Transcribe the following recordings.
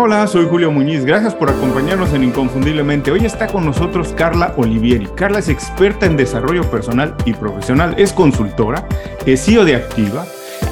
Hola, soy Julio Muñiz. Gracias por acompañarnos en Inconfundiblemente. Hoy está con nosotros Carla Olivieri. Carla es experta en desarrollo personal y profesional, es consultora, es CEO de Activa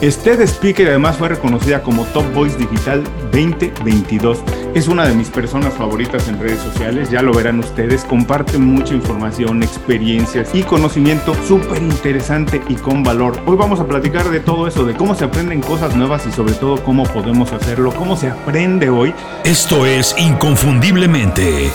es Speaker además fue reconocida como Top Voice Digital 2022. Es una de mis personas favoritas en redes sociales, ya lo verán ustedes. Comparte mucha información, experiencias y conocimiento súper interesante y con valor. Hoy vamos a platicar de todo eso, de cómo se aprenden cosas nuevas y sobre todo cómo podemos hacerlo, cómo se aprende hoy. Esto es Inconfundiblemente.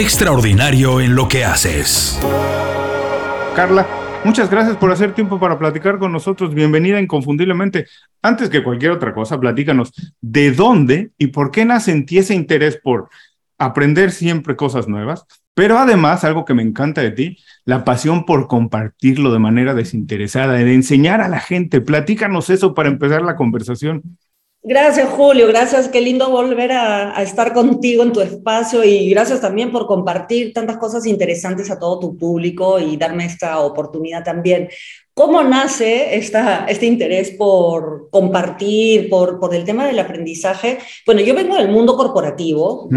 Extraordinario en lo que haces. Carla, muchas gracias por hacer tiempo para platicar con nosotros. Bienvenida inconfundiblemente. Antes que cualquier otra cosa, platícanos de dónde y por qué nace en ti ese interés por aprender siempre cosas nuevas, pero además, algo que me encanta de ti, la pasión por compartirlo de manera desinteresada, de enseñar a la gente. Platícanos eso para empezar la conversación. Gracias, Julio. Gracias. Qué lindo volver a, estar contigo en tu espacio y gracias también por compartir tantas cosas interesantes a todo tu público y darme esta oportunidad también. ¿Cómo nace esta, este interés por compartir, por, por el tema del aprendizaje? Bueno, yo vengo del mundo corporativo,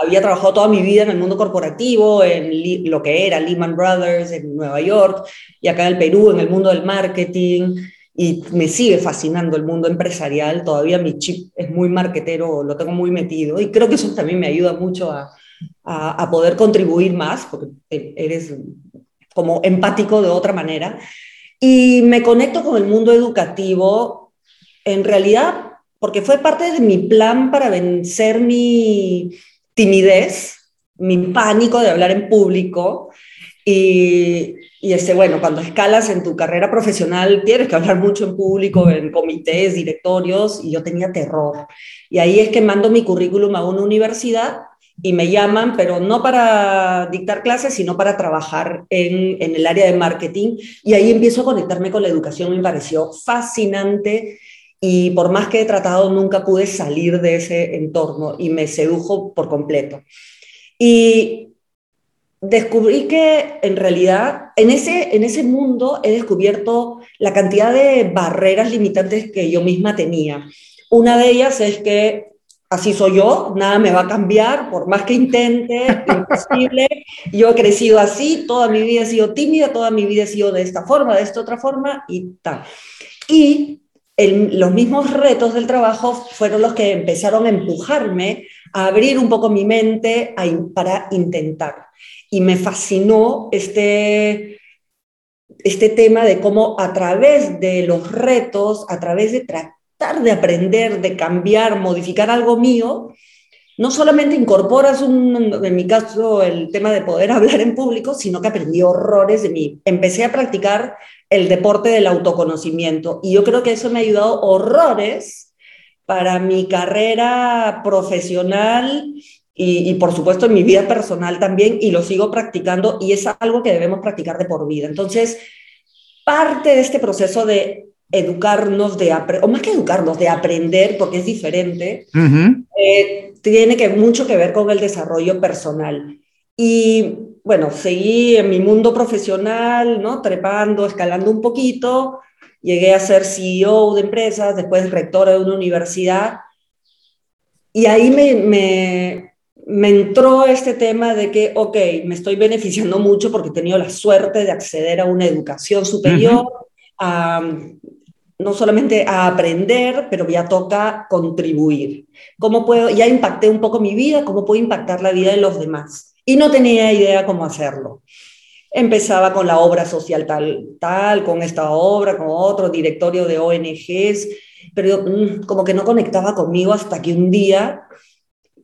Había trabajado toda mi vida en el mundo corporativo, en lo que era Lehman Brothers en Nueva York y acá en el Perú, en el mundo del marketing y me sigue fascinando el mundo empresarial, todavía mi chip es muy marketero, lo tengo muy metido y creo que eso también me ayuda mucho a, a, poder contribuir más, porque eres como empático de otra manera. Y me conecto con el mundo educativo, en realidad, porque fue parte de mi plan para vencer mi timidez, mi pánico de hablar en público. Y, y este, bueno, cuando escalas en tu carrera profesional, tienes que hablar mucho en público, en comités, directorios, y yo tenía terror. Y ahí es que mando mi currículum a una universidad y me llaman, pero no para dictar clases, sino para trabajar en, en el área de marketing. Y ahí empiezo a conectarme con la educación, me pareció fascinante. Y por más que he tratado, nunca pude salir de ese entorno y me sedujo por completo. Y descubrí que en realidad en ese, en ese mundo he descubierto la cantidad de barreras limitantes que yo misma tenía. Una de ellas es que así soy yo, nada me va a cambiar, por más que intente, imposible. Yo he crecido así, toda mi vida he sido tímida, toda mi vida he sido de esta forma, de esta otra forma y tal. Y los mismos retos del trabajo fueron los que empezaron a empujarme a abrir un poco mi mente para intentar y me fascinó este, este tema de cómo a través de los retos, a través de tratar de aprender, de cambiar, modificar algo mío, no solamente incorporas, un, en mi caso, el tema de poder hablar en público, sino que aprendí horrores de mí. Empecé a practicar el deporte del autoconocimiento y yo creo que eso me ha ayudado horrores para mi carrera profesional y, por supuesto en mi vida personal también, y lo sigo practicando, y es algo que debemos practicar de por vida. Entonces, parte de este proceso de educarnos, de o más que educarnos, de aprender, porque es diferente, eh, tiene que, mucho que ver con el desarrollo personal. Y bueno, seguí en mi mundo profesional, ¿no? Trepando, escalando un poquito, llegué a ser CEO de empresas, después rectora de una universidad, y ahí me, me, me entró este tema de que, ok, me estoy beneficiando mucho porque he tenido la suerte de acceder a una educación superior, no solamente a aprender, pero ya toca contribuir. ¿Cómo puedo? Ya impacté un poco mi vida, ¿cómo puedo impactar la vida de los demás? Y no tenía idea cómo hacerlo. Empezaba con la obra social tal, tal, con esta obra, con otro directorio de ONGs, pero mm, como que no conectaba conmigo hasta que un día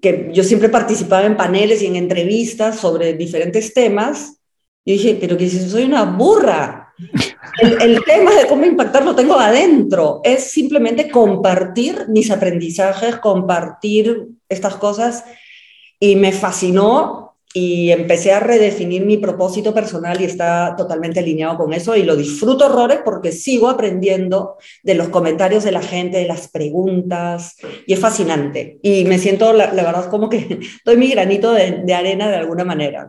que yo siempre participaba en paneles y en entrevistas sobre diferentes temas, yo dije, pero que si soy una burra, el, el, tema de cómo impactar lo tengo adentro, es simplemente compartir mis aprendizajes, compartir estas cosas, y me fascinó y empecé a redefinir mi propósito personal y está totalmente alineado con eso y lo disfruto horrores porque sigo aprendiendo de los comentarios de la gente, de las preguntas y es fascinante y me siento la, verdad como que doy mi granito de, arena de alguna manera.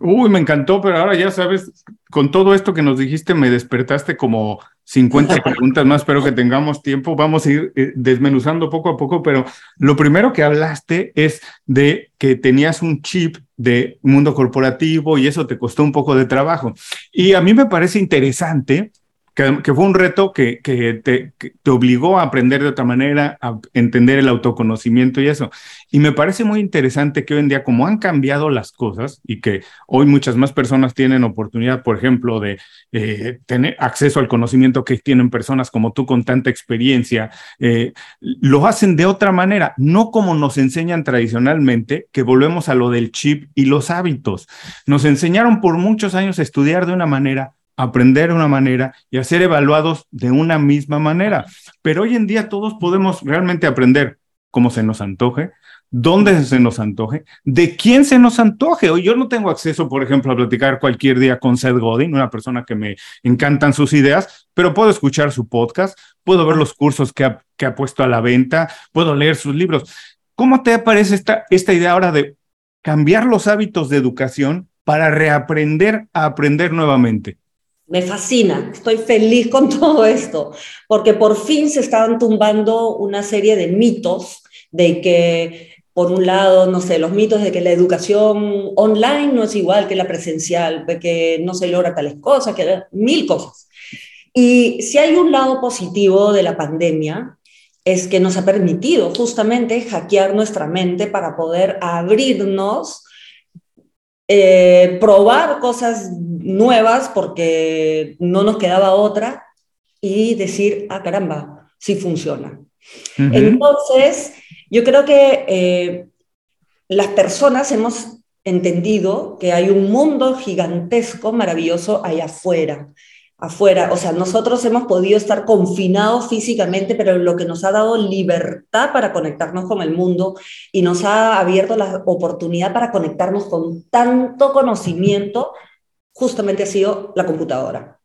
Uy, me encantó, pero ahora ya sabes, con todo esto que nos dijiste me despertaste como 50 preguntas más, espero que tengamos tiempo. Vamos a ir eh, desmenuzando poco a poco, pero lo primero que hablaste es de que tenías un chip de mundo corporativo y eso te costó un poco de trabajo. Y a mí me parece interesante que, fue un reto que, te, te, obligó a aprender de otra manera, a entender el autoconocimiento y eso. Y me parece muy interesante que hoy en día, como han cambiado las cosas y que hoy muchas más personas tienen oportunidad, por ejemplo, de eh, tener acceso al conocimiento que tienen personas como tú con tanta experiencia, eh, lo hacen de otra manera, no como nos enseñan tradicionalmente, que volvemos a lo del chip y los hábitos. Nos enseñaron por muchos años a estudiar de una manera aprender de una manera y a ser evaluados de una misma manera. Pero hoy en día todos podemos realmente aprender como se nos antoje, dónde se nos antoje, de quién se nos antoje. Hoy yo no tengo acceso, por ejemplo, a platicar cualquier día con Seth Godin, una persona que me encantan sus ideas, pero puedo escuchar su podcast, puedo ver los cursos que ha, que ha puesto a la venta, puedo leer sus libros. ¿Cómo te parece esta, esta idea ahora de cambiar los hábitos de educación para reaprender a aprender nuevamente? Me fascina, estoy feliz con todo esto, porque por fin se estaban tumbando una serie de mitos de que, por un lado, no sé, los mitos de que la educación online no es igual que la presencial, de que no se logra tales cosas, que mil cosas. Y si hay un lado positivo de la pandemia, es que nos ha permitido justamente hackear nuestra mente para poder abrirnos eh, probar cosas nuevas porque no nos quedaba otra y decir, ah, caramba, sí funciona. Entonces, yo creo que eh, las personas hemos entendido que hay un mundo gigantesco, maravilloso allá afuera afuera. O sea, nosotros hemos podido estar confinados físicamente, pero lo que nos ha dado libertad para conectarnos con el mundo y nos ha abierto la oportunidad para conectarnos con tanto conocimiento, justamente ha sido la computadora.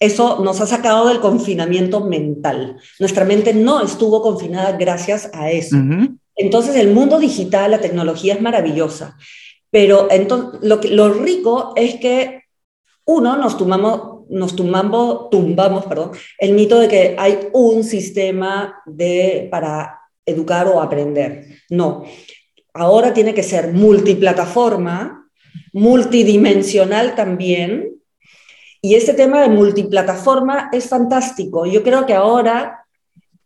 Eso nos ha sacado del confinamiento mental. Nuestra mente no estuvo confinada gracias a eso. Entonces, el mundo digital, la tecnología es maravillosa, pero entonces, lo, que, lo rico es que uno, nos tomamos nos tumbamos, tumbamos perdón, el mito de que hay un sistema de, para educar o aprender. No, ahora tiene que ser multiplataforma, multidimensional también. Y este tema de multiplataforma es fantástico. Yo creo que ahora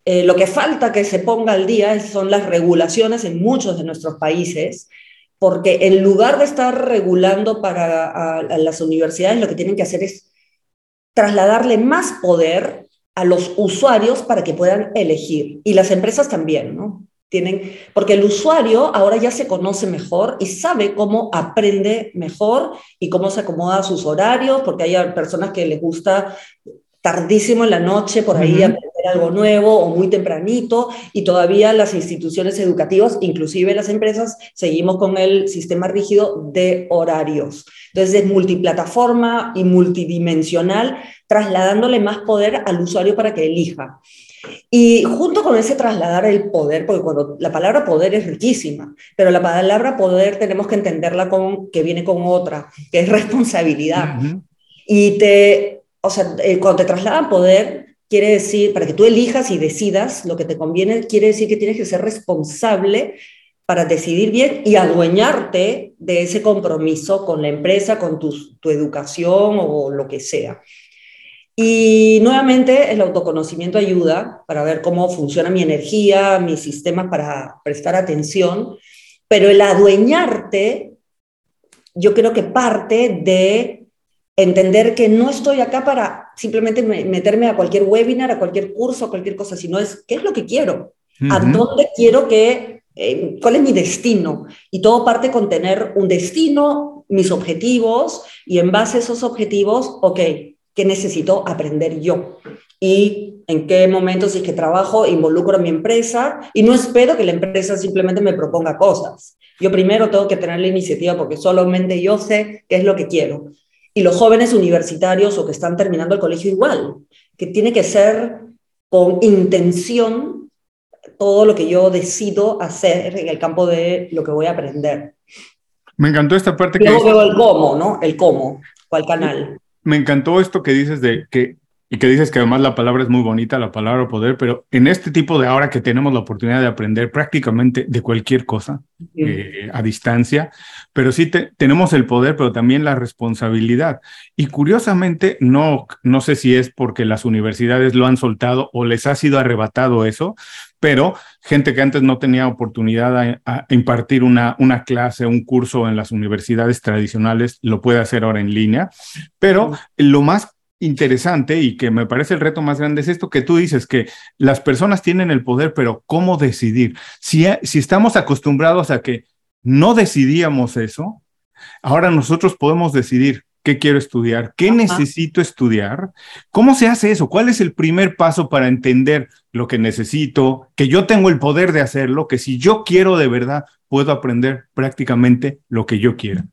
eh, lo que falta que se ponga al día son las regulaciones en muchos de nuestros países, porque en lugar de estar regulando para las universidades, lo que tienen que hacer es trasladarle más poder a los usuarios para que puedan elegir. Y las empresas también, ¿no? Tienen, porque el usuario ahora ya se conoce mejor y sabe cómo aprende mejor y cómo se acomoda a sus horarios, porque hay personas que les gusta tardísimo en la noche por ahí aprender algo nuevo o muy tempranito y todavía las instituciones educativas, inclusive las empresas, seguimos con el sistema rígido de horarios. Entonces es multiplataforma y multidimensional, trasladándole más poder al usuario para que elija. Y junto con ese trasladar el poder, porque cuando la palabra poder es riquísima, pero la palabra poder tenemos que entenderla con que viene con otra, que es responsabilidad. Y te o sea, eh, cuando te trasladan poder, quiere decir, para que tú elijas y decidas lo que te conviene, quiere decir que tienes que ser responsable para decidir bien y adueñarte de ese compromiso con la empresa, con tu, tu educación o lo que sea. Y nuevamente el autoconocimiento ayuda para ver cómo funciona mi energía, mis sistemas para prestar atención, pero el adueñarte, yo creo que parte de entender que no estoy acá para simplemente meterme a cualquier webinar, a cualquier curso, a cualquier cosa, sino es qué es lo que quiero, a dónde quiero que, eh, cuál es mi destino. Y todo parte con tener un destino, mis objetivos, y en base a esos objetivos, ok, ¿qué necesito aprender yo? Y en qué momentos si es que trabajo, involucro a mi empresa, y no espero que la empresa simplemente me proponga cosas. Yo primero tengo que tener la iniciativa porque solamente yo sé qué es lo que quiero y los jóvenes universitarios o que están terminando el colegio igual, que tiene que ser con intención todo lo que yo decido hacer en el campo de lo que voy a aprender. Me encantó esta parte que... Luego veo el cómo, ¿no? El cómo, cuál canal. Me encantó esto que dices de que Y que dices que además la palabra es muy bonita, la palabra poder, pero en este tipo de ahora que tenemos la oportunidad de aprender prácticamente de cualquier cosa eh, a distancia, pero sí tenemos el poder, pero también la responsabilidad. Y curiosamente, no, no sé si es porque las universidades lo han soltado o les ha sido arrebatado eso, pero gente que antes no tenía oportunidad a, impartir una, una clase, un curso en las universidades tradicionales, lo puede hacer ahora en línea. Pero lo más interesante y que me parece el reto más grande es esto que tú dices, que las personas tienen el poder, pero ¿cómo decidir? Si, si estamos acostumbrados a que no decidíamos eso, ahora nosotros podemos decidir qué quiero estudiar, qué necesito estudiar, cómo se hace eso, cuál es el primer paso para entender lo que necesito, que yo tengo el poder de hacerlo, que si yo quiero de verdad, puedo aprender prácticamente lo que yo quiera.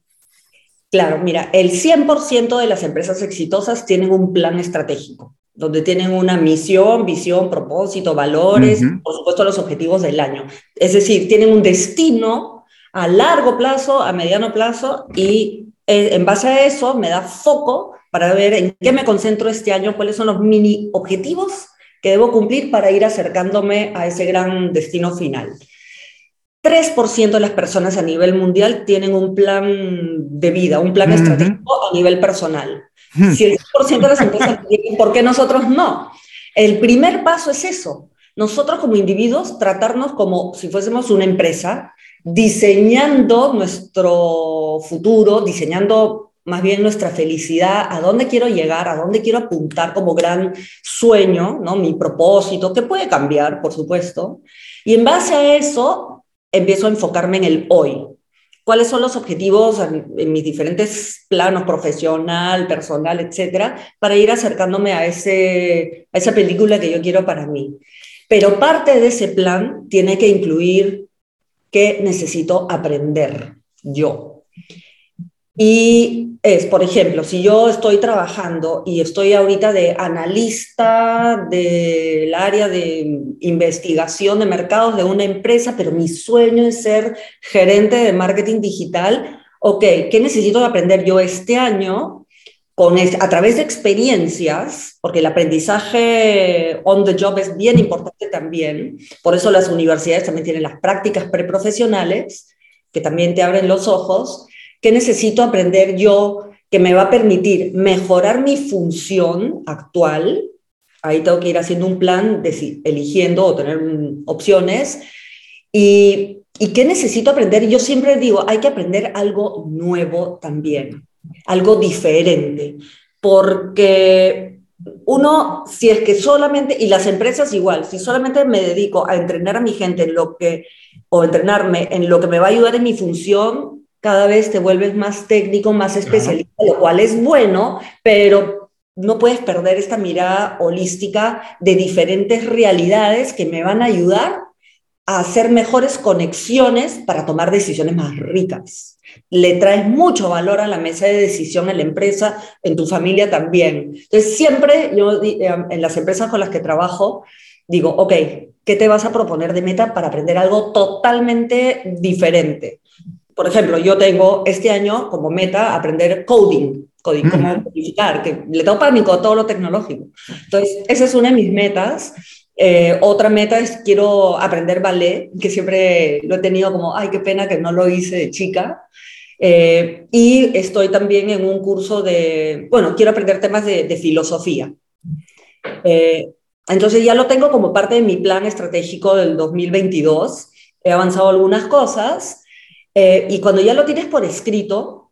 Claro, mira, el 100% de las empresas exitosas tienen un plan estratégico, donde tienen una misión, visión, propósito, valores, por supuesto los objetivos del año. Es decir, tienen un destino a largo plazo, a mediano plazo, y eh, en base a eso me da foco para ver en qué me concentro este año, cuáles son los mini objetivos que debo cumplir para ir acercándome a ese gran destino final. 3% de las personas a nivel mundial tienen un plan de vida, un plan estratégico a nivel personal. Si el 10% de las empresas tienen, ¿por qué nosotros no? El primer paso es eso. Nosotros como individuos tratarnos como si fuésemos una empresa, diseñando nuestro futuro, diseñando más bien nuestra felicidad, a dónde quiero llegar, a dónde quiero apuntar como gran sueño, ¿no? Mi propósito, que puede cambiar, por supuesto. Y en base a eso, empiezo a enfocarme en el hoy. ¿Cuáles son los objetivos en, mis diferentes planos, profesional, personal, etcétera, para ir acercándome a, ese, a esa película que yo quiero para mí? Pero parte de ese plan tiene que incluir qué necesito aprender yo. Y es, por ejemplo, si yo estoy trabajando y estoy ahorita de analista del área de investigación de mercados de una empresa, pero mi sueño es ser gerente de marketing digital, ok, ¿qué necesito aprender yo este año? Con, a través de experiencias, porque el aprendizaje on the job es bien importante también, por eso las universidades también tienen las prácticas preprofesionales, que también te abren los ojos, ¿Qué necesito aprender yo que me va a permitir mejorar mi función actual? Ahí tengo que ir haciendo un plan, eligiendo o tener opciones. Y, ¿Y qué necesito aprender? Yo siempre digo, hay que aprender algo nuevo también, algo diferente, porque uno, si es que solamente, y las empresas igual, si solamente me dedico a entrenar a mi gente en lo que, o entrenarme en lo que me va a ayudar en mi función, cada vez te vuelves más técnico, más especialista, lo cual es bueno, pero no puedes perder esta mirada holística de diferentes realidades que me van a ayudar a hacer mejores conexiones para tomar decisiones más ricas. Le traes mucho valor a la mesa de decisión en la empresa, en tu familia también. Entonces, siempre yo eh, en las empresas con las que trabajo, digo, ok, ¿qué te vas a proponer de meta para aprender algo totalmente diferente? Por ejemplo, yo tengo este año como meta aprender coding, coding, cómo codificar, que le tengo pánico a todo lo tecnológico. Entonces, esa es una de mis metas. Eh, otra meta es quiero aprender ballet, que siempre lo he tenido como, ay, qué pena que no lo hice de chica. Eh, y estoy también en un curso de, bueno, quiero aprender temas de, de filosofía. Eh, entonces ya lo tengo como parte de mi plan estratégico del 2022. He avanzado algunas cosas eh, y cuando ya lo tienes por escrito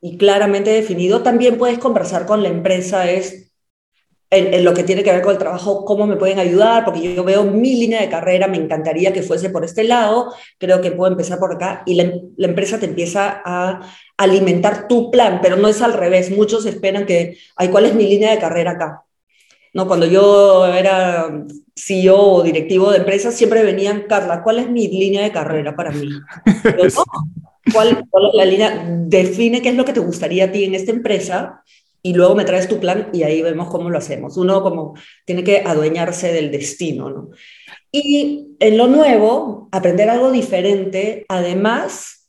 y claramente definido, también puedes conversar con la empresa, es en, lo que tiene que ver con el trabajo, cómo me pueden ayudar, porque yo veo mi línea de carrera, me encantaría que fuese por este lado, creo que puedo empezar por acá, y la, la empresa te empieza a alimentar tu plan, pero no es al revés, muchos esperan que, ay, ¿cuál es mi línea de carrera acá? No, cuando yo era CEO o directivo de empresas, siempre venían, Carla, ¿cuál es mi línea de carrera para mí? ¿cuál, ¿cuál, es la línea? Define qué es lo que te gustaría a ti en esta empresa y luego me traes tu plan y ahí vemos cómo lo hacemos. Uno como tiene que adueñarse del destino, ¿no? Y en lo nuevo, aprender algo diferente, además,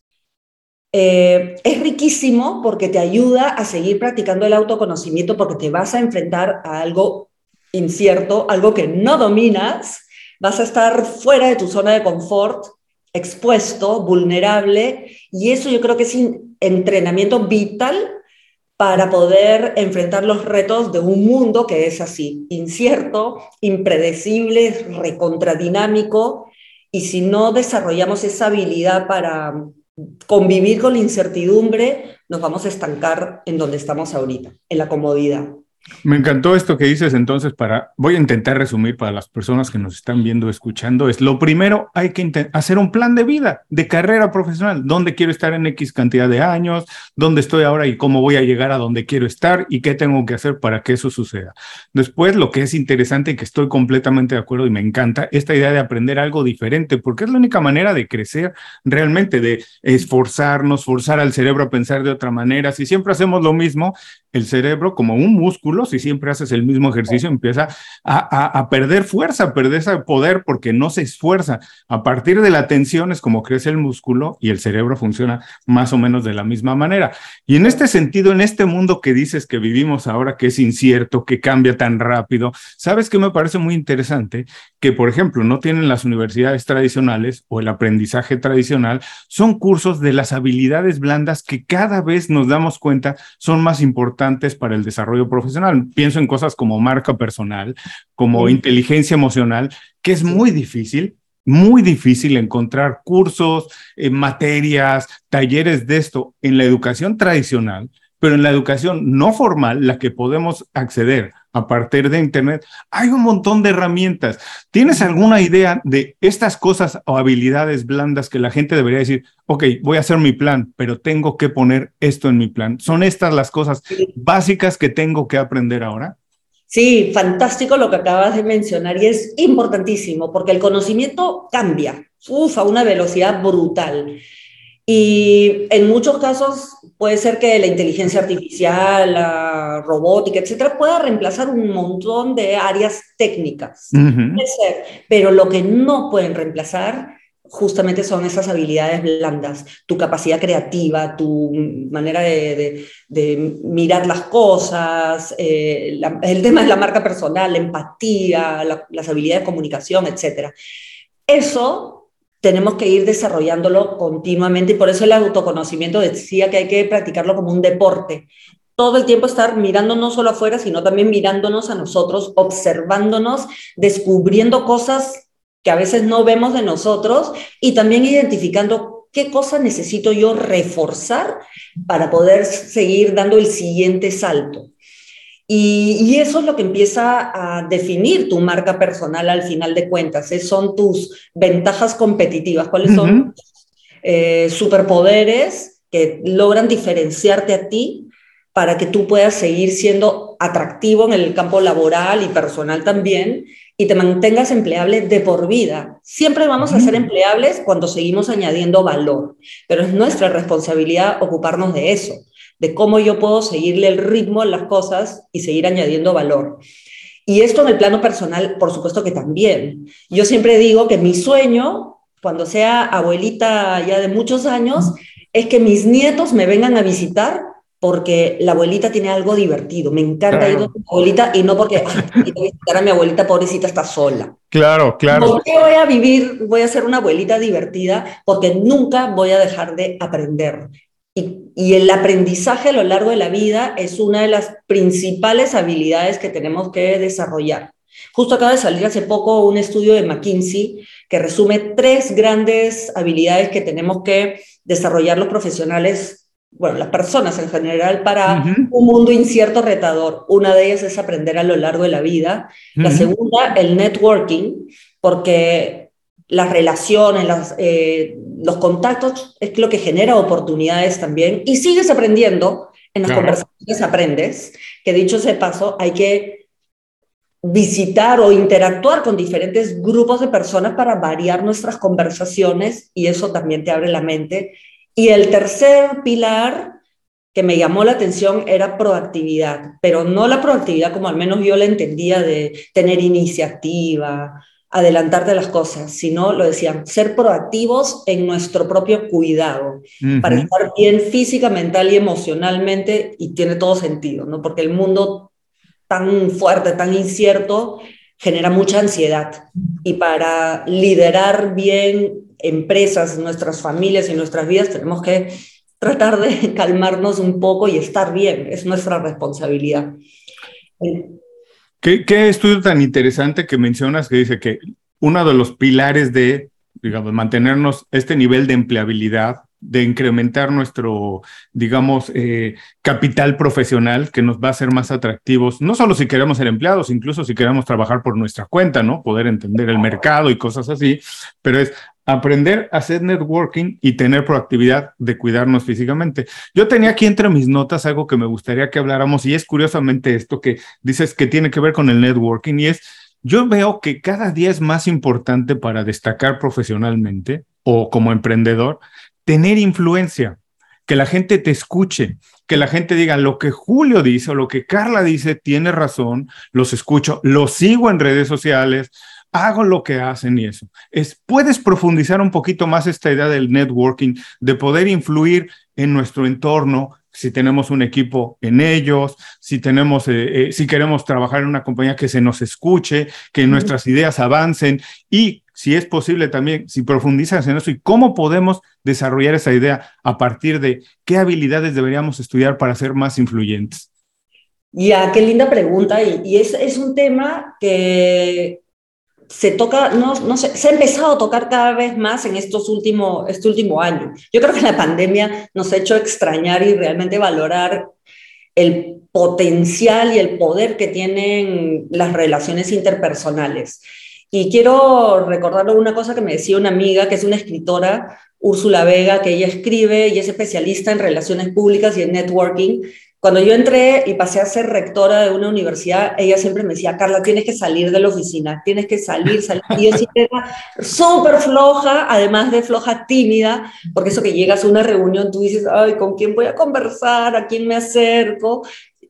eh, es riquísimo porque te ayuda a seguir practicando el autoconocimiento porque te vas a enfrentar a algo incierto, algo que no dominas, vas a estar fuera de tu zona de confort, expuesto, vulnerable, y eso yo creo que es entrenamiento vital para poder enfrentar los retos de un mundo que es así, incierto, impredecible, recontradinámico, y si no desarrollamos esa habilidad para convivir con la incertidumbre, nos vamos a estancar en donde estamos ahorita, en la comodidad. Me encantó esto que dices entonces para, voy a intentar resumir para las personas que nos están viendo, escuchando, es lo primero hay que hacer un plan de vida, de carrera profesional, dónde quiero estar en X cantidad de años, dónde estoy ahora y cómo voy a llegar a donde quiero estar y qué tengo que hacer para que eso suceda. Después, lo que es interesante y que estoy completamente de acuerdo y me encanta, esta idea de aprender algo diferente, porque es la única manera de crecer realmente, de esforzarnos, forzar al cerebro a pensar de otra manera. Si siempre hacemos lo mismo, el cerebro como un músculo, si siempre haces el mismo ejercicio, empieza a, perder fuerza, perder ese poder porque no se esfuerza. A partir de la tensión es como crece el músculo y el cerebro funciona más o menos de la misma manera. Y en este sentido, en este mundo que dices que vivimos ahora, que es incierto, que cambia tan rápido, ¿sabes qué me parece muy interesante? Que, por ejemplo, no tienen las universidades tradicionales o el aprendizaje tradicional, son cursos de las habilidades blandas que cada vez nos damos cuenta son más importantes para el desarrollo profesional. Pienso en cosas como marca personal, como inteligencia emocional, que es muy difícil, muy difícil encontrar cursos, eh, materias, talleres de esto en la educación tradicional, pero en la educación no formal, la que podemos acceder a partir de Internet, hay un montón de herramientas. ¿Tienes alguna idea de estas cosas o habilidades blandas que la gente debería decir, ok, voy a hacer mi plan, pero tengo que poner esto en mi plan? ¿Son estas las cosas básicas que tengo que aprender ahora? Sí, fantástico lo que acabas de mencionar y es importantísimo porque el conocimiento cambia, uf, a una velocidad brutal. Y en muchos casos puede ser que la inteligencia artificial, la robótica, etcétera, pueda reemplazar un montón de áreas técnicas. Puede ser, pero lo que no pueden reemplazar justamente son esas habilidades blandas, tu capacidad creativa, tu manera de, mirar las cosas, eh, el tema de la marca personal, la empatía, las habilidades de comunicación, etcétera. Eso tenemos que ir desarrollándolo continuamente y por eso el autoconocimiento decía que hay que practicarlo como un deporte. Todo el tiempo estar mirando no solo afuera, sino también mirándonos a nosotros, observándonos, descubriendo cosas que a veces no vemos de nosotros y también identificando qué cosas necesito yo reforzar para poder seguir dando el siguiente salto. Y, eso es lo que empieza a definir tu marca personal al final de cuentas. Son tus ventajas competitivas, cuáles son eh, superpoderes que logran diferenciarte a ti para que tú puedas seguir siendo atractivo en el campo laboral y personal también y te mantengas empleable de por vida. Siempre vamos a ser empleables cuando seguimos añadiendo valor, pero es nuestra responsabilidad ocuparnos de eso de cómo yo puedo seguirle el ritmo a las cosas y seguir añadiendo valor. Y esto en el plano personal, por supuesto que también. Yo siempre digo que mi sueño, cuando sea abuelita ya de muchos años, es que mis nietos me vengan a visitar porque la abuelita tiene algo divertido. Me encanta ir a mi abuelita y no porque ay, voy a visitar a mi abuelita pobrecita está sola. Claro, claro. ¿Por qué voy a vivir, voy a ser una abuelita divertida? Porque nunca voy a dejar de aprender. Y, el aprendizaje a lo largo de la vida es una de las principales habilidades que tenemos que desarrollar. Justo acaba de salir hace poco un estudio de McKinsey que resume tres grandes habilidades que tenemos que desarrollar los profesionales, bueno, las personas en general, para un mundo incierto, retador. Una de ellas es aprender a lo largo de la vida. La segunda, el networking, porque las relaciones, las, eh, los contactos es lo que genera oportunidades también y sigues aprendiendo, en las conversaciones aprendes, que dicho ese paso, hay que visitar o interactuar con diferentes grupos de personas para variar nuestras conversaciones y eso también te abre la mente. Y el tercer pilar que me llamó la atención era proactividad, pero no la proactividad como al menos yo la entendía de tener iniciativa, adelantarte las cosas, sino, lo decían, ser proactivos en nuestro propio cuidado, para estar bien física, mental y emocionalmente, y tiene todo sentido, ¿no? Porque el mundo tan fuerte, tan incierto, genera mucha ansiedad. Y para liderar bien empresas, nuestras familias y nuestras vidas, tenemos que tratar de calmarnos un poco y estar bien. Es nuestra responsabilidad. ¿Qué, qué estudio tan interesante que mencionas que dice que uno de los pilares de, digamos, mantenernos este nivel de empleabilidad de incrementar nuestro, digamos, eh, capital profesional que nos va a hacer más atractivos, no solo si queremos ser empleados, incluso si queremos trabajar por nuestra cuenta, ¿no? Poder entender el mercado y cosas así, pero es aprender a hacer networking y tener proactividad de cuidarnos físicamente. Yo tenía aquí entre mis notas algo que me gustaría que habláramos y es curiosamente esto que dices que tiene que ver con el networking y es, yo veo que cada día es más importante para destacar profesionalmente o como emprendedor tener influencia, que la gente te escuche, que la gente diga lo que Julio dice o lo que Carla dice tiene razón, los escucho, los sigo en redes sociales, hago lo que hacen y eso. Es, puedes profundizar un poquito más esta idea del networking, de poder influir en nuestro entorno, si tenemos un equipo en ellos, si tenemos, eh, eh, si queremos trabajar en una compañía que se nos escuche, que nuestras ideas avancen y si es posible también, si profundizas en eso y cómo podemos desarrollar esa idea a partir de qué habilidades deberíamos estudiar para ser más influyentes. Ya, qué linda pregunta. Y, es, es, un tema que se toca, no, no sé, se ha empezado a tocar cada vez más en estos últimos, este último año. Yo creo que la pandemia nos ha hecho extrañar y realmente valorar el potencial y el poder que tienen las relaciones interpersonales. Y quiero recordar una cosa que me decía una amiga, que es una escritora, Úrsula Vega, que ella escribe y es especialista en relaciones públicas y en networking. Cuando yo entré y pasé a ser rectora de una universidad, ella siempre me decía, Carla, tienes que salir de la oficina, tienes que salir, salir. Y yo siempre era súper floja, además de floja tímida, porque eso que llegas a una reunión, tú dices, ay, ¿con quién voy a conversar? ¿A quién me acerco?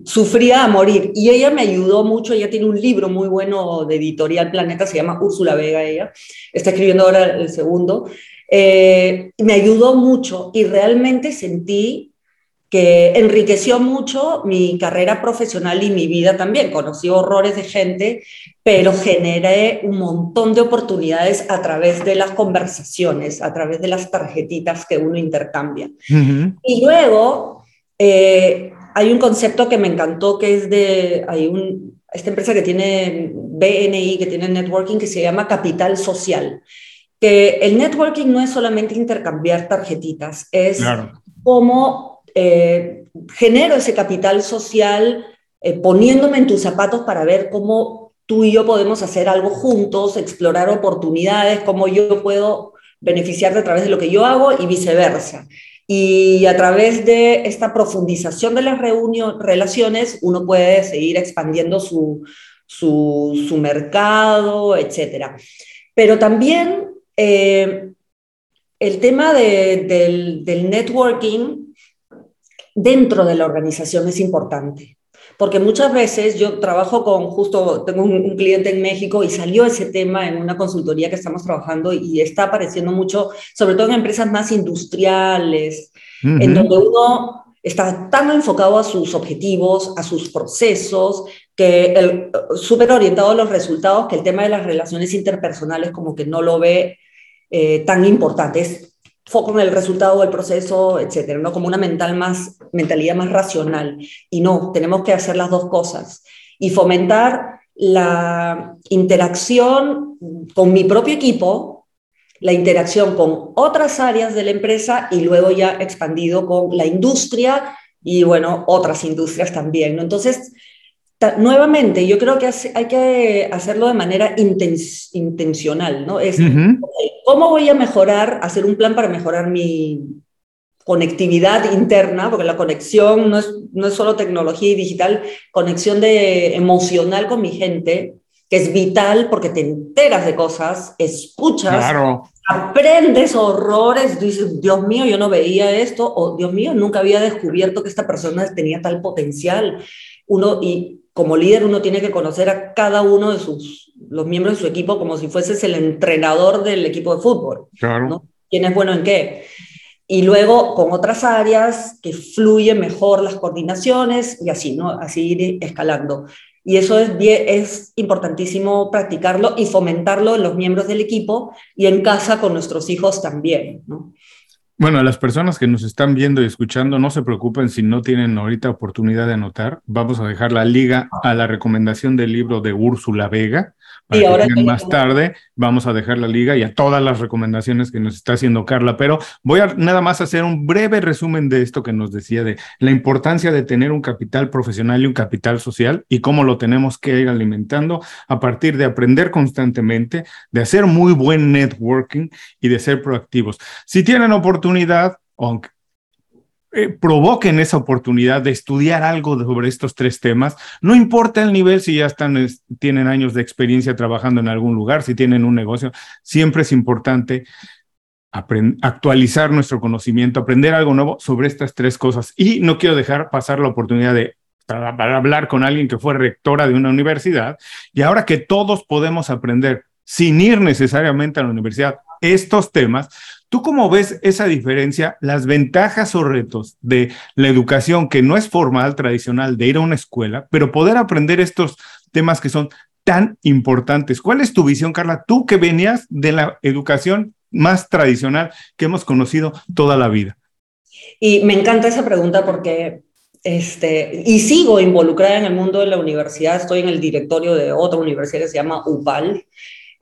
Sufría a morir. Y ella me ayudó mucho, ella tiene un libro muy bueno de editorial Planeta, se llama Úrsula Vega, ella está escribiendo ahora el segundo. Eh, me ayudó mucho y realmente sentí que enriqueció mucho mi carrera profesional y mi vida también. Conocí horrores de gente, pero generé un montón de oportunidades a través de las conversaciones, a través de las tarjetitas que uno intercambia. Y luego, eh, hay un concepto que me encantó que es de, hay un, esta empresa que tiene BNI, que tiene networking, que se llama Capital Social. Que el networking no es solamente intercambiar tarjetitas, es cómo eh, genero ese capital social eh, poniéndome en tus zapatos para ver cómo tú y yo podemos hacer algo juntos, explorar oportunidades, cómo yo puedo beneficiarte a través de lo que yo hago y viceversa. Y a través de esta profundización de las relaciones, uno puede seguir expandiendo su, su, mercado, etc. Pero también eh, el tema del, del networking dentro de la organización es importante. Porque muchas veces yo trabajo con, justo tengo un, cliente en México y salió ese tema en una consultoría que estamos trabajando y está apareciendo mucho, sobre todo en empresas más industriales, en donde uno está tan enfocado a sus objetivos, a sus procesos, que súper orientado a los resultados, que el tema de las relaciones interpersonales como que no lo ve eh, tan importante. Es foco en el resultado del proceso, etcétera, ¿no? Como una mentalidad más racional. Y no, tenemos que hacer las dos cosas y fomentar la interacción con mi propio equipo, la interacción con otras áreas de la empresa y luego ya expandido con la industria y, bueno, otras industrias también, ¿no? Entonces, nuevamente, yo creo que hay que hacerlo de manera intencional, ¿no? Es, ¿cómo voy a mejorar, hacer un plan para mejorar mi conectividad interna? Porque la conexión no es, no es solo tecnología y digital, conexión de, emocional con mi gente, que es vital porque te enteras de cosas, escuchas, aprendes horrores, dices, Dios mío, yo no veía esto, o Dios mío, nunca había descubierto que esta persona tenía tal potencial. Uno, y como líder uno tiene que conocer a cada uno de sus, los miembros de su equipo como si fueses el entrenador del equipo de fútbol. Claro. ¿Quién es bueno en qué? Y luego con otras áreas que fluyen mejor las coordinaciones y así, ¿no? Así ir escalando. Y eso es, es importantísimo practicarlo y fomentarlo en los miembros del equipo y en casa con nuestros hijos también. ¿no? Bueno, las personas que nos están viendo y escuchando, no se preocupen si no tienen ahorita oportunidad de anotar. Vamos a dejar la liga a la recomendación del libro de Úrsula Vega y ahora más tarde vamos a dejar la liga y a todas las recomendaciones que nos está haciendo Carla, pero voy a nada más hacer un breve resumen de esto que nos decía de la importancia de tener un capital profesional y un capital social y cómo lo tenemos que ir alimentando a partir de aprender constantemente, de hacer muy buen networking y de ser proactivos. Si tienen oportunidad, aunque eh, provoquen esa oportunidad de estudiar algo sobre estos tres temas. No importa el nivel, si ya están, tienen años de experiencia trabajando en algún lugar, si tienen un negocio, siempre es importante actualizar nuestro conocimiento, aprender algo nuevo sobre estas tres cosas. Y no quiero dejar pasar la oportunidad de para hablar con alguien que fue rectora de una universidad y ahora que todos podemos aprender sin ir necesariamente a la universidad estos temas, ¿Tú cómo ves esa diferencia, las ventajas o retos de la educación que no es formal, tradicional, de ir a una escuela, pero poder aprender estos temas que son tan importantes? ¿Cuál es tu visión, Carla? Tú que venías de la educación más tradicional que hemos conocido toda la vida. Y me encanta esa pregunta porque este, y sigo involucrada en el mundo de la universidad, estoy en el directorio de otra universidad que se llama UPAL,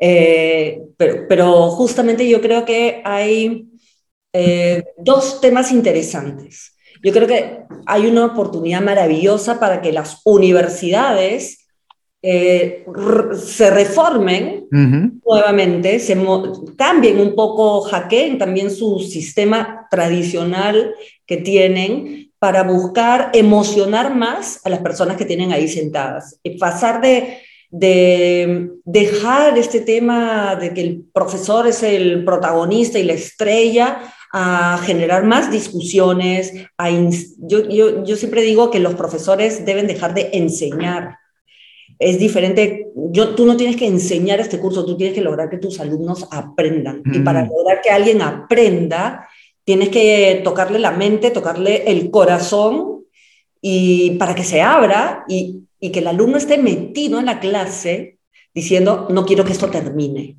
eh, pero, pero, justamente yo creo que hay eh, dos temas interesantes. Yo creo que hay una oportunidad maravillosa para que las universidades eh, se reformen nuevamente, se cambien un poco, hackeen también su sistema tradicional que tienen para buscar emocionar más a las personas que tienen ahí sentadas. Y pasar de de dejar este tema de que el profesor es el protagonista y la estrella a generar más discusiones. A yo, yo, yo, siempre digo que los profesores deben dejar de enseñar. Es diferente, yo, tú no tienes que enseñar este curso, tú tienes que lograr que tus alumnos aprendan. Y para mm. lograr que alguien aprenda, tienes que tocarle la mente, tocarle el corazón y para que se abra y y que el alumno esté metido en la clase diciendo, no quiero que esto termine.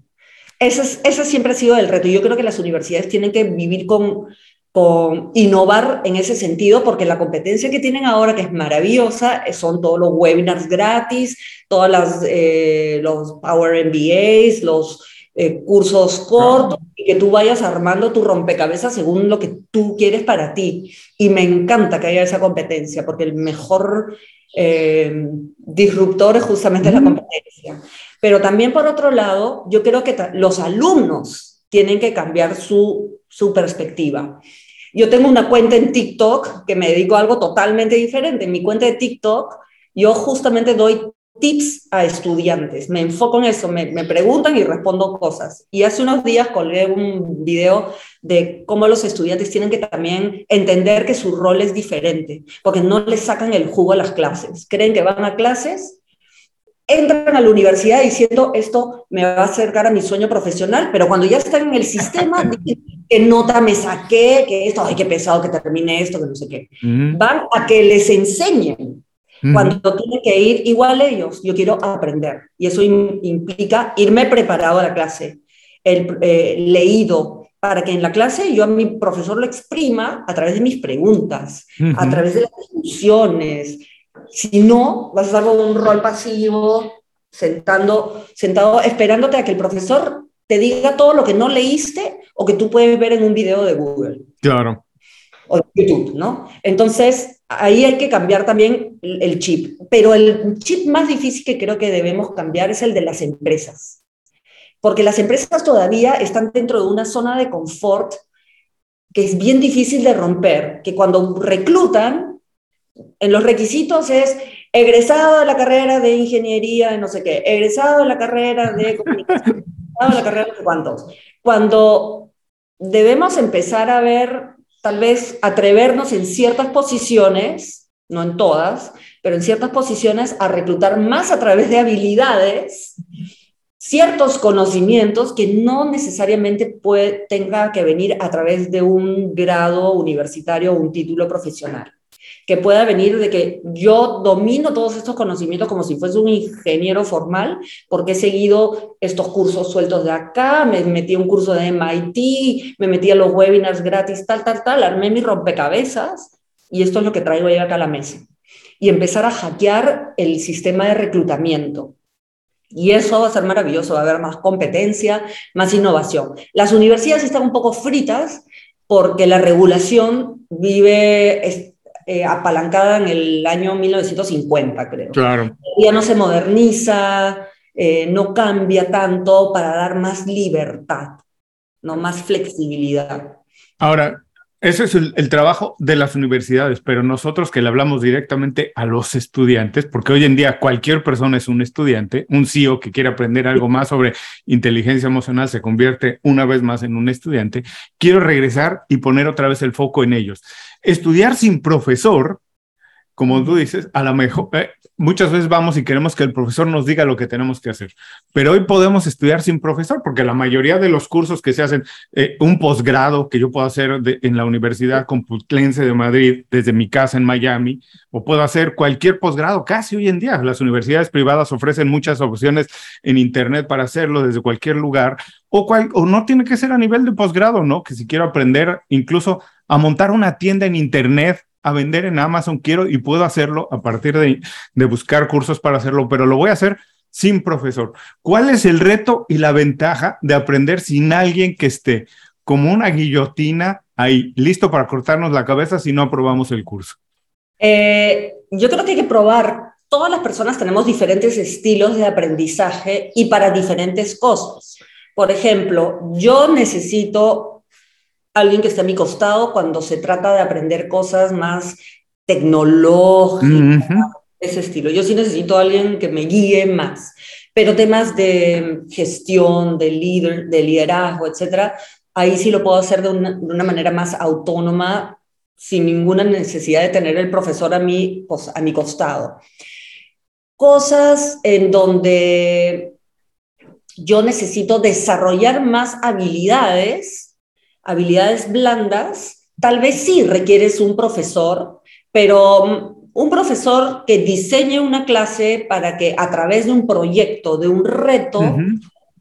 Ese, ese siempre ha sido el reto. Yo creo que las universidades tienen que vivir con, con innovar en ese sentido, porque la competencia que tienen ahora, que es maravillosa, son todos los webinars gratis, todas las, eh, los Power MBAs, los eh, cursos cortos, y que tú vayas armando tu rompecabezas según lo que tú quieres para ti. Y me encanta que haya esa competencia, porque el mejor eh, disruptores justamente de la competencia. Pero también por otro lado, yo creo que los alumnos tienen que cambiar su, su perspectiva. Yo tengo una cuenta en TikTok que me dedico a algo totalmente diferente. En mi cuenta de TikTok, yo justamente doy tips a estudiantes. Me enfoco en eso, me, me, preguntan y respondo cosas. Y hace unos días colgué un video de cómo los estudiantes tienen que también entender que su rol es diferente, porque no les sacan el jugo a las clases. Creen que van a clases, entran a la universidad diciendo esto me va a acercar a mi sueño profesional, pero cuando ya están en el sistema, qué nota me saqué, que esto, ay, qué pesado que termine esto, que no sé qué. Van a que les enseñen cuando tienen que ir igual ellos, yo quiero aprender. Y eso implica irme preparado a la clase, el, eh, leído, para que en la clase yo a mi profesor lo exprima a través de mis preguntas, a través de las discusiones. Si no, vas a estar con un rol pasivo, sentando, sentado, esperándote a que el profesor te diga todo lo que no leíste o que tú puedes ver en un video de Google. Claro. O YouTube, ¿no? Entonces, ahí hay que cambiar también el chip. Pero el chip más difícil que creo que debemos cambiar es el de las empresas. Porque las empresas todavía están dentro de una zona de confort que es bien difícil de romper, que cuando reclutan, en los requisitos es egresado de la carrera de ingeniería de no sé qué, egresado de la carrera de comunicación, egresado de la carrera de cuántos. Cuando debemos empezar a ver tal vez atrevernos en ciertas posiciones, no en todas, pero en ciertas posiciones a reclutar más a través de habilidades, ciertos conocimientos que no necesariamente puede, tenga que venir a través de un grado universitario o un título profesional, que pueda venir de que yo domino todos estos conocimientos como si fuese un ingeniero formal, porque he seguido estos cursos sueltos de acá, me metí a un curso de MIT, me metí a los webinars gratis, tal, tal, tal, armé mis rompecabezas y esto es lo que traigo hoy acá a la mesa. Y empezar a hackear el sistema de reclutamiento. Y eso va a ser maravilloso, va a haber más competencia, más innovación. Las universidades están un poco fritas porque la regulación vive eh, apalancada en el año 1950, creo. Claro. Ya no se moderniza, eh, no cambia tanto para dar más libertad, no más flexibilidad. Ahora, ese es el, trabajo de las universidades, pero nosotros que le hablamos directamente a los estudiantes, porque hoy en día cualquier persona es un estudiante, un CEO que quiere aprender algo más sobre inteligencia emocional se convierte una vez más en un estudiante, quiero regresar y poner otra vez el foco en ellos. Estudiar sin profesor, como tú dices, a lo mejor, eh, muchas veces vamos y queremos que el profesor nos diga lo que tenemos que hacer, pero hoy podemos estudiar sin profesor porque la mayoría de los cursos que se hacen, eh, un posgrado que yo puedo hacer en la Universidad Complutense de Madrid desde mi casa en Miami, o puedo hacer cualquier posgrado, casi hoy en día. Las universidades privadas ofrecen muchas opciones en Internet para hacerlo desde cualquier lugar, o, cual, o no tiene que ser a nivel de posgrado, ¿no? Que si quiero aprender incluso a montar una tienda en Internet a vender en Amazon, quiero y puedo hacerlo a partir de, de buscar cursos para hacerlo, pero lo voy a hacer sin profesor. ¿Cuál es el reto y la ventaja de aprender sin alguien que esté como una guillotina ahí, listo para cortarnos la cabeza si no aprobamos el curso? Eh, yo creo que hay que probar. Todas las personas tenemos diferentes estilos de aprendizaje y para diferentes cosas. Por ejemplo, yo necesito alguien que esté a mi costado cuando se trata de aprender cosas más tecnológicas, ese estilo. Yo sí necesito a alguien que me guíe más, pero temas de gestión, de, líder, de liderazgo, etcétera, ahí sí lo puedo hacer de una, de una, manera más autónoma, sin ninguna necesidad de tener el profesor a mí, pues, a mi costado. Cosas en donde yo necesito desarrollar más habilidades habilidades blandas, tal vez sí requieres un profesor, pero mm, un profesor que diseñe una clase para que a través de un proyecto, de un reto,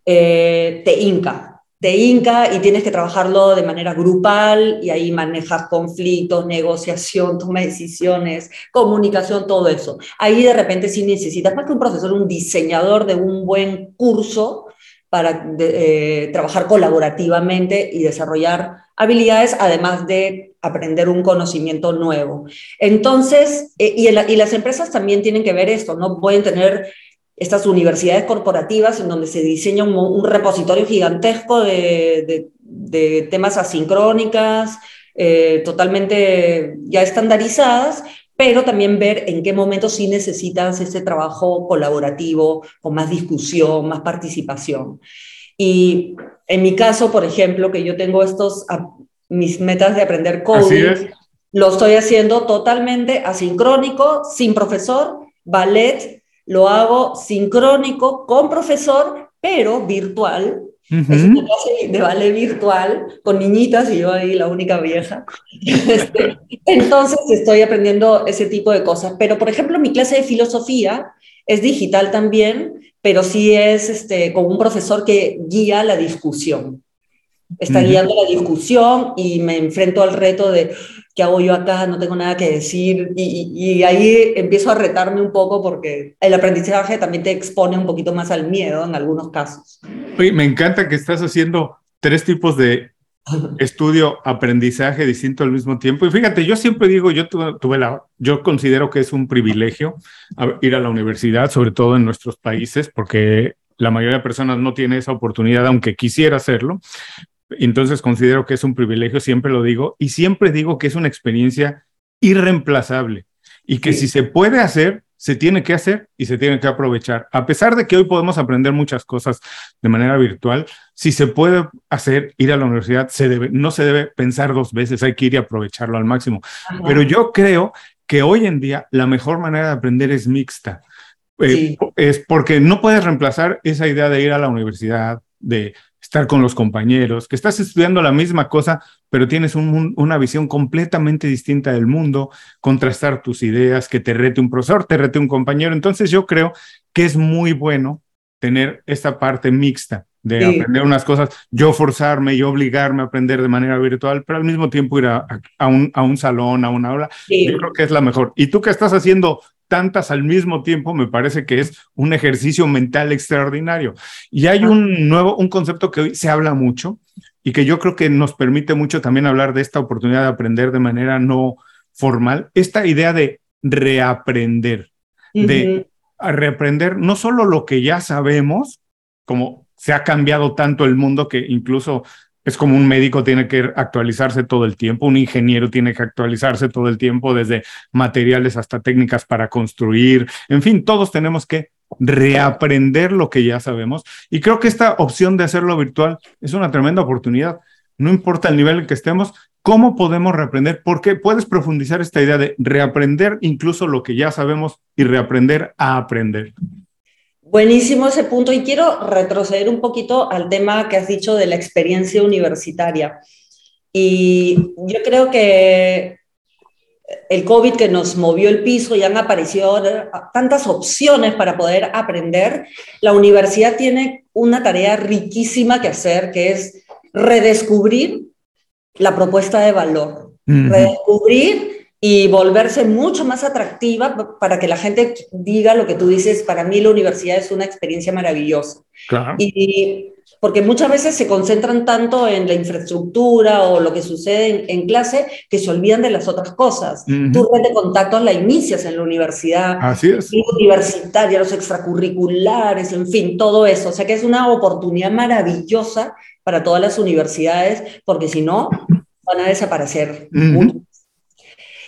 eh, te inca. Te inca y tienes que trabajarlo de manera grupal y ahí manejas conflictos, negociación, toma de decisiones, comunicación, todo eso. Ahí de repente sí necesitas más que un profesor, un diseñador de un buen curso para eh, trabajar colaborativamente y desarrollar habilidades, además de aprender un conocimiento nuevo. Entonces, eh, y, las empresas también tienen que ver esto, no pueden tener estas universidades corporativas en donde se diseña un, repositorio gigantesco de temas asincrónicas, eh, totalmente ya estandarizadas, pero también ver en qué momento sí necesitas ese trabajo colaborativo, con más discusión, más participación. Y en mi caso, por ejemplo, que yo tengo estos, mis metas de aprender coding, lo estoy haciendo totalmente asincrónico, sin profesor, ballet, lo hago sincrónico, con profesor, pero virtual, es una clase de ballet virtual con niñitas y yo ahí la única vieja. Este, entonces estoy aprendiendo ese tipo de cosas. Pero, por ejemplo, mi clase de filosofía es digital también, pero sí es este, con un profesor que guía la discusión. Está guiando la discusión y me enfrento al reto de ¿qué hago yo acá? No tengo nada que decir. Y, y, ahí empiezo a retarme un poco porque el aprendizaje también te expone un poquito más al miedo en algunos casos. Oye, me encanta que estás haciendo tres tipos de estudio, aprendizaje distinto al mismo tiempo. Y fíjate, yo siempre digo, yo tuve la, yo considero que es un privilegio ir a la universidad, sobre todo en nuestros países, porque la mayoría de personas no tiene esa oportunidad, aunque quisiera hacerlo. Entonces considero que es un privilegio, siempre lo digo, y siempre digo que es una experiencia irreemplazable y que si se puede hacer, se tiene que hacer y se tiene que aprovechar. A pesar de que hoy podemos aprender muchas cosas de manera virtual, si se puede hacer, ir a la universidad, se debe, no se debe pensar dos veces, hay que ir y aprovecharlo al máximo. Pero yo creo que hoy en día la mejor manera de aprender es mixta. Eh, es porque no puedes reemplazar esa idea de ir a la universidad, de estar con los compañeros, que estás estudiando la misma cosa, pero tienes una visión completamente distinta del mundo, contrastar tus ideas, que te rete un profesor, te rete un compañero. Entonces yo creo que es muy bueno tener esta parte mixta de aprender unas cosas, yo forzarme, yo obligarme a aprender de manera virtual, pero al mismo tiempo ir a, un, a un, salón, a una aula, yo creo que es la mejor. Y tú que estás haciendo tantas al mismo tiempo, me parece que es un ejercicio mental extraordinario. Y hay un nuevo, un concepto que hoy se habla mucho y que yo creo que nos permite mucho también hablar de esta oportunidad de aprender de manera no formal, esta idea de reaprender, de reaprender no solo lo que ya sabemos, como se ha cambiado tanto el mundo que incluso es como un médico tiene que actualizarse todo el tiempo, un ingeniero tiene que actualizarse todo el tiempo, desde materiales hasta técnicas para construir, en fin, todos tenemos que reaprender lo que ya sabemos. Y creo que esta opción de hacerlo virtual es una tremenda oportunidad. No importa el nivel en que estemos, ¿cómo podemos reaprender? Porque puedes profundizar esta idea de reaprender incluso lo que ya sabemos y reaprender a aprender. Buenísimo ese punto y quiero retroceder un poquito al tema que has dicho de la experiencia universitaria. Y yo creo que el COVID que nos movió el piso y han aparecido tantas opciones para poder aprender, la universidad tiene una tarea riquísima que hacer, que es redescubrir la propuesta de valor, redescubrir y volverse mucho más atractiva para que la gente diga lo que tú dices, para mí la universidad es una experiencia maravillosa. Y porque muchas veces se concentran tanto en la infraestructura o lo que sucede en, clase que se olvidan de las otras cosas. Tu red de contactos la inicias en la universidad. Así es. Universitaria, los extracurriculares, en fin, todo eso. O sea que es una oportunidad maravillosa para todas las universidades, porque si no, van a desaparecer.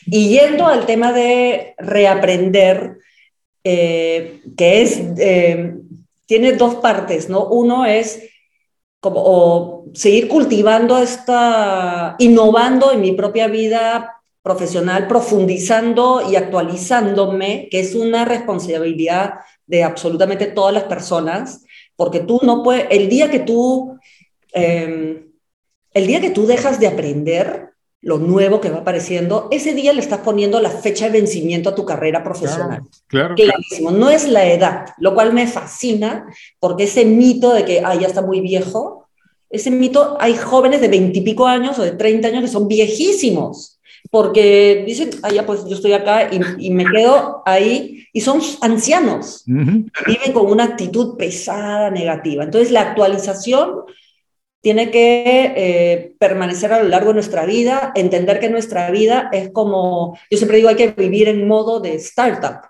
Y yendo al tema de reaprender, eh, que es, eh, tiene dos partes, ¿no? Uno es como seguir cultivando esta, innovando en mi propia vida profesional, profundizando y actualizándome, que es una responsabilidad de absolutamente todas las personas, porque tú no puedes, el día que tú, eh, el día que tú dejas de aprender, lo nuevo que va apareciendo, ese día le estás poniendo la fecha de vencimiento a tu carrera profesional. Claro, Clarísimo. No es la edad, lo cual me fascina, porque ese mito de que, ah, ya está muy viejo, ese mito, hay jóvenes de veintipico años o de 30 años que son viejísimos, porque dicen, ah, ya pues yo estoy acá y, me quedo ahí, y son ancianos, viven con una actitud pesada, negativa. Entonces, la actualización tiene que eh, permanecer a lo largo de nuestra vida, entender que nuestra vida es como, yo siempre digo, hay que vivir en modo de startup.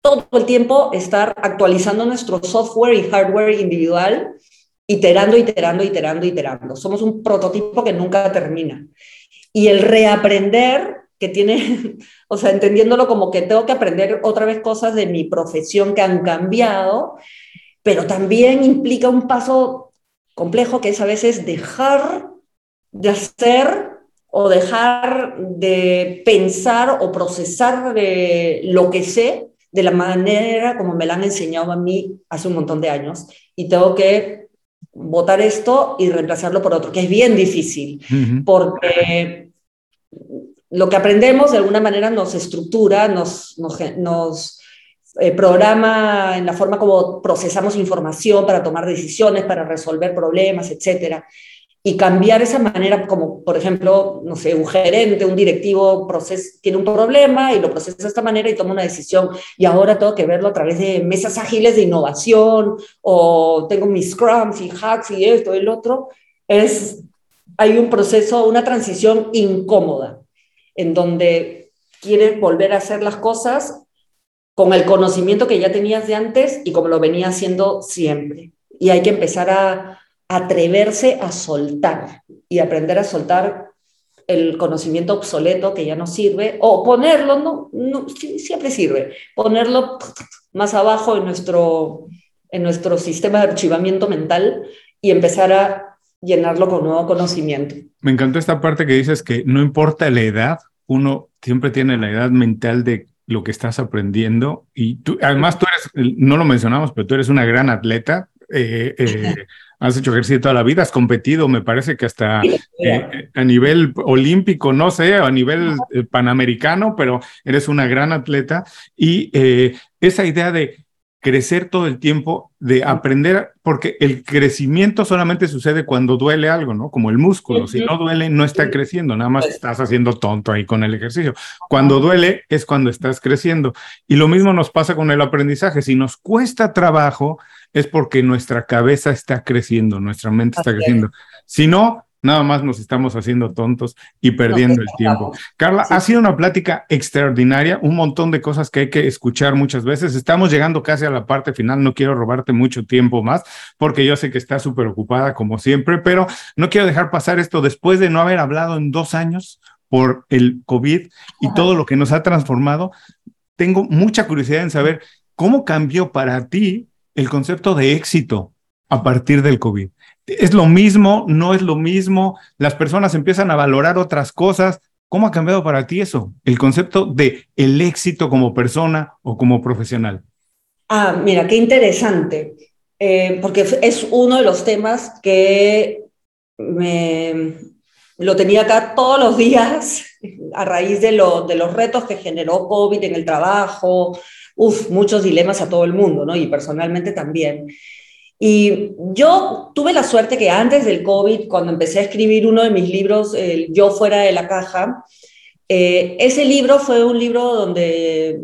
Todo el tiempo estar actualizando nuestro software y hardware individual, iterando, iterando, iterando, iterando. Somos un prototipo que nunca termina. Y el reaprender, que tiene, o sea, entendiéndolo como que tengo que aprender otra vez cosas de mi profesión que han cambiado, pero también implica un paso complejo que es a veces dejar de hacer o dejar de pensar o procesar de lo que sé de la manera como me la han enseñado a mí hace un montón de años y tengo que votar esto y reemplazarlo por otro, que es bien difícil, porque lo que aprendemos de alguna manera nos estructura, nos, nos, nos eh, programa en la forma como procesamos información para tomar decisiones, para resolver problemas, etcétera. Y cambiar esa manera, como por ejemplo, no sé, un gerente, un directivo tiene un problema y lo procesa de esta manera y toma una decisión. Y ahora tengo que verlo a través de mesas ágiles de innovación o tengo mis scrums y hacks y esto y el otro. Es, hay un proceso, una transición incómoda en donde quieres volver a hacer las cosas con el conocimiento que ya tenías de antes y como lo venía haciendo siempre. Y hay que empezar a atreverse a soltar y aprender a soltar el conocimiento obsoleto que ya no sirve, o ponerlo, no, no siempre sirve, ponerlo más abajo en nuestro, en nuestro sistema de archivamiento mental y empezar a llenarlo con nuevo conocimiento. Me encantó esta parte que dices que no importa la edad, uno siempre tiene la edad mental de lo que estás aprendiendo y tú, además tú eres, no lo mencionamos, pero tú eres una gran atleta, eh, eh, has hecho ejercicio toda la vida, has competido, me parece que hasta eh, a nivel olímpico, no sé, a nivel panamericano, pero eres una gran atleta y esa idea de crecer todo el tiempo, de aprender, porque el crecimiento solamente sucede cuando duele algo, ¿no? Como el músculo, si no duele, no está creciendo, nada más estás haciendo tonto ahí con el ejercicio. Cuando duele es cuando estás creciendo. Y lo mismo nos pasa con el aprendizaje, si nos cuesta trabajo, es porque nuestra cabeza está creciendo, nuestra mente está creciendo. Si no, Nada más nos estamos haciendo tontos y perdiendo el tiempo. Carla, ha sido una plática extraordinaria, un montón de cosas que hay que escuchar muchas veces. Estamos llegando casi a la parte final, no quiero robarte mucho tiempo más porque yo sé que estás súper ocupada como siempre, pero no quiero dejar pasar esto después de no haber hablado en dos años por el COVID y todo lo que nos ha transformado. Tengo mucha curiosidad en saber cómo cambió para ti el concepto de éxito a partir del COVID es lo mismo, no es lo mismo, las personas empiezan a valorar otras cosas. ¿Cómo ha cambiado para ti eso? El concepto de el éxito como persona o como profesional. Ah, mira, qué interesante, eh, porque es uno de los temas que me, lo tenía acá todos los días a raíz de, lo, de los retos que generó COVID en el trabajo, uf, muchos dilemas a todo el mundo, ¿no? Y personalmente también. Y yo tuve la suerte que antes del COVID, cuando empecé a escribir uno de mis libros, Yo fuera de la caja, eh, ese libro fue un libro donde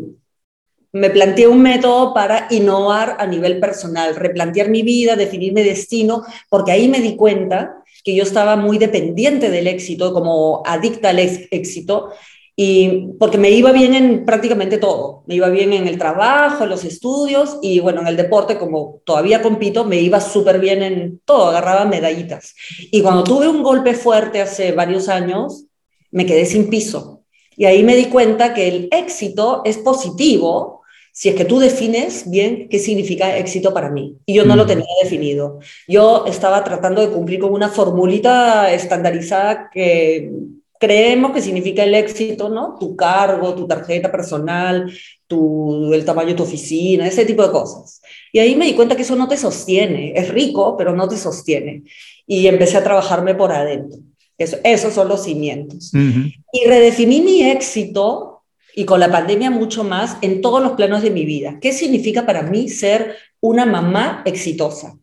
me planteé un método para innovar a nivel personal, replantear mi vida, definir mi destino, porque ahí me di cuenta que yo estaba muy dependiente del éxito, como adicta al éxito, y porque me iba bien en prácticamente todo, me iba bien en el trabajo, en los estudios y bueno, en el deporte, como todavía compito, me iba súper bien en todo, agarraba medallitas. Y cuando tuve un golpe fuerte hace varios años, me quedé sin piso. Y ahí me di cuenta que el éxito es positivo si es que tú defines bien qué significa éxito para mí. Y yo no lo mm. tenía definido. Yo estaba tratando de cumplir con una formulita estandarizada que creemos que significa el éxito, ¿no? Tu cargo, tu tarjeta personal, tu, el tamaño de tu oficina, ese tipo de cosas. Y ahí me di cuenta que eso no te sostiene, es rico, pero no te sostiene. Y empecé a trabajarme por adentro. Eso, esos son los cimientos. Y redefiní mi éxito, y con la pandemia mucho más, en todos los planos de mi vida. ¿Qué significa para mí ser una mamá exitosa?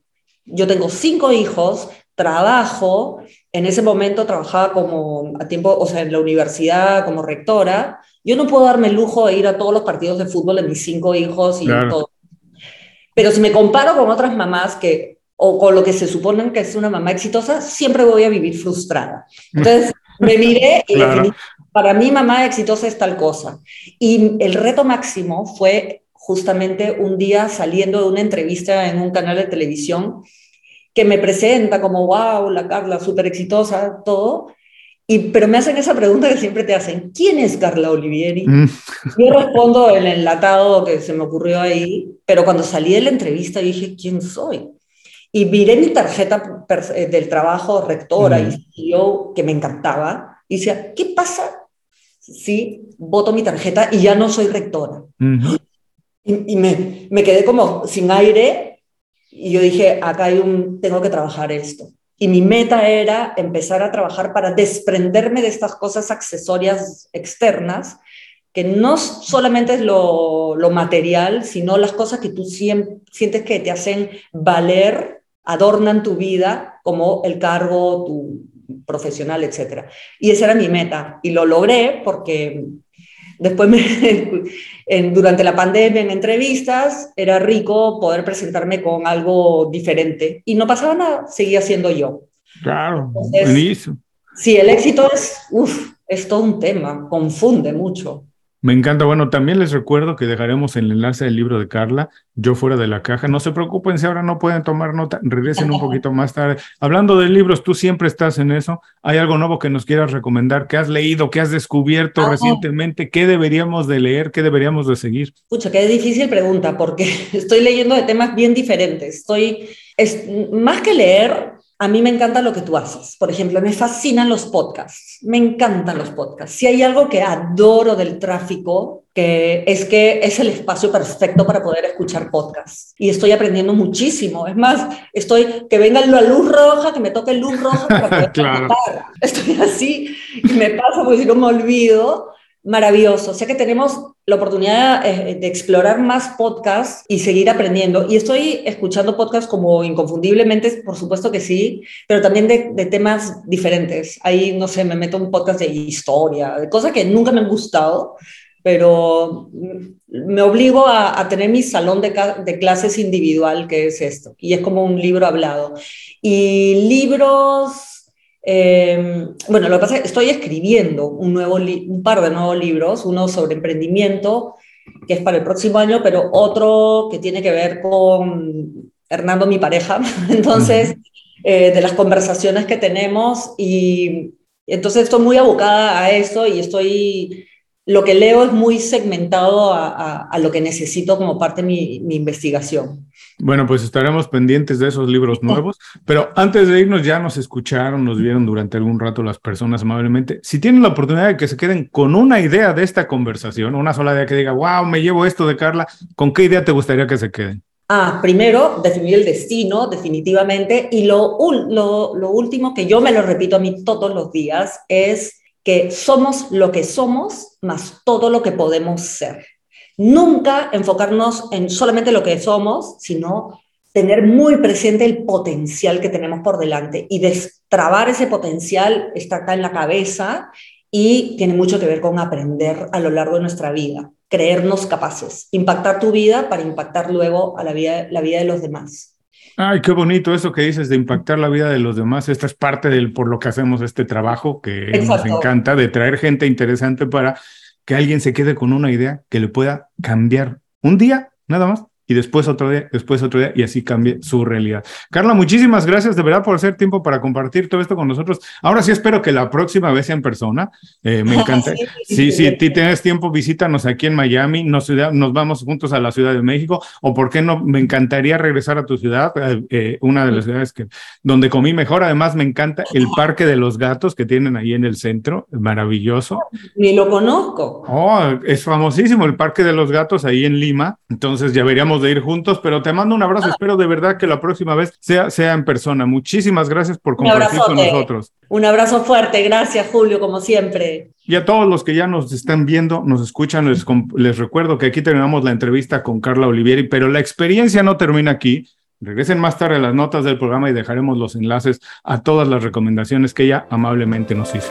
Yo tengo cinco hijos, trabajo, en ese momento trabajaba como a tiempo, o sea, en la universidad como rectora, yo no puedo darme el lujo de ir a todos los partidos de fútbol de mis cinco hijos y todo. Pero si me comparo con otras mamás que, o con lo que se suponen que es una mamá exitosa, siempre voy a vivir frustrada. Entonces me miré y para mí mamá exitosa es tal cosa. Y el reto máximo fue justamente un día saliendo de una entrevista en un canal de televisión que me presenta como, wow, la Carla, súper exitosa, todo. Y, pero me hacen esa pregunta que siempre te hacen, ¿quién es Carla Olivieri? Mm. Yo respondo el enlatado que se me ocurrió ahí, pero cuando salí de la entrevista dije, ¿quién soy? Y miré mi tarjeta eh, del trabajo rectora mm. y yo que me encantaba, y decía, ¿qué pasa si voto mi tarjeta y ya no soy rectora? Y, y me, me, quedé como sin aire y yo dije, acá hay un, tengo que trabajar esto. Y mi meta era empezar a trabajar para desprenderme de estas cosas accesorias externas, que no solamente es lo, lo material, sino las cosas que tú sientes que te hacen valer, adornan tu vida, como el cargo, tu profesional, etc. Y esa era mi meta. Y lo logré porque Después, en, durante la pandemia, en entrevistas, era rico poder presentarme con algo diferente. Y no pasaba nada, seguía siendo yo. Claro, Entonces, Sí, el éxito es, es todo un tema, confunde mucho. Me encanta. Bueno, también les recuerdo que dejaremos el enlace del libro de Carla, Yo fuera de la caja. No se preocupen si ahora no pueden tomar nota, regresen un poquito más tarde. Hablando de libros, tú siempre estás en eso. ¿Hay algo nuevo que nos quieras recomendar? ¿Qué has leído? ¿Qué has descubierto recientemente? ¿Qué deberíamos de leer? ¿Qué deberíamos de seguir? Pucha, qué difícil pregunta, porque estoy leyendo de temas bien diferentes. Estoy, es, más que leer, a mí me encanta lo que tú haces. Por ejemplo, me fascinan los podcasts. Me encantan los podcasts. Si hay algo que adoro del tráfico, que es que es el espacio perfecto para poder escuchar podcasts. Y estoy aprendiendo muchísimo. Es más, estoy que venga la luz roja, que me toque luz roja para poder claro. Estoy así y me pasa porque si no me olvido maravilloso. Sea que tenemos la oportunidad eh, de explorar más podcasts y seguir aprendiendo. Y estoy escuchando podcasts como Inconfundiblemente, por supuesto que sí, pero también de, temas diferentes. Ahí, no sé, me meto un podcast de historia, de cosas que nunca me han gustado, pero me obligo a, tener mi salón de, de, clases individual, que es esto. Y es como un libro hablado. Y libros Em, bueno, lo que pasa es que estoy escribiendo un, nuevo un par de nuevos libros, uno sobre emprendimiento, que es para el próximo año, pero otro que tiene que ver con Hernando, mi pareja. Entonces, eh, de las conversaciones que tenemos y entonces estoy muy abocada a eso y estoy, lo que leo es muy segmentado a, a, lo que necesito como parte de mi, mi investigación. Bueno, pues estaremos pendientes de esos libros nuevos, pero antes de irnos ya nos escucharon, nos vieron durante algún rato las personas amablemente. Si tienen la oportunidad de que se queden con una idea de esta conversación, una sola idea que diga, wow, me llevo esto de Carla, ¿con qué idea te gustaría que se queden? Ah, primero, definir el destino, definitivamente, y lo, lo, lo último que yo me lo repito a mí todos los días es somos lo que somos más todo lo que podemos ser. Nunca enfocarnos en solamente lo que somos, sino tener muy presente el potencial que tenemos por delante y destrabar ese potencial está acá en la cabeza y tiene mucho que ver con aprender a lo largo de nuestra vida, creernos capaces, impactar tu vida para impactar luego a la vida de los demás. Ay, qué bonito eso que dices de impactar la vida de los demás. Esta es parte del por lo que hacemos este trabajo que nos encanta, de traer gente interesante para que alguien se quede con una idea que le pueda cambiar un día, nada más, y después otro día, después otro día, y así cambie su realidad. Carla, muchísimas gracias de verdad por hacer tiempo para compartir todo esto con nosotros. Ahora sí espero que la próxima vez sea en persona. Eh, me encanta. sí, sí, si tienes tiempo, visítanos aquí en Miami, nos, nos vamos juntos a la Ciudad de México, o por qué no, me encantaría regresar a tu ciudad, eh, eh, una de las ciudades que, donde comí mejor. Además, me encanta el Parque de los Gatos que tienen ahí en el centro, maravilloso. Ni lo conozco. Oh, es famosísimo el Parque de los Gatos ahí en Lima. Entonces ya veríamos de ir juntos, pero te mando un abrazo. Ah. Espero de verdad que la próxima vez sea, sea en persona. Muchísimas gracias por compartir con nosotros. Un abrazo fuerte. Gracias, Julio, como siempre. Y a todos los que ya nos están viendo, nos escuchan, les, les recuerdo que aquí terminamos la entrevista con Carla Olivieri, pero la experiencia no termina aquí. Regresen más tarde a las notas del programa y dejaremos los enlaces a todas las recomendaciones que ella amablemente nos hizo.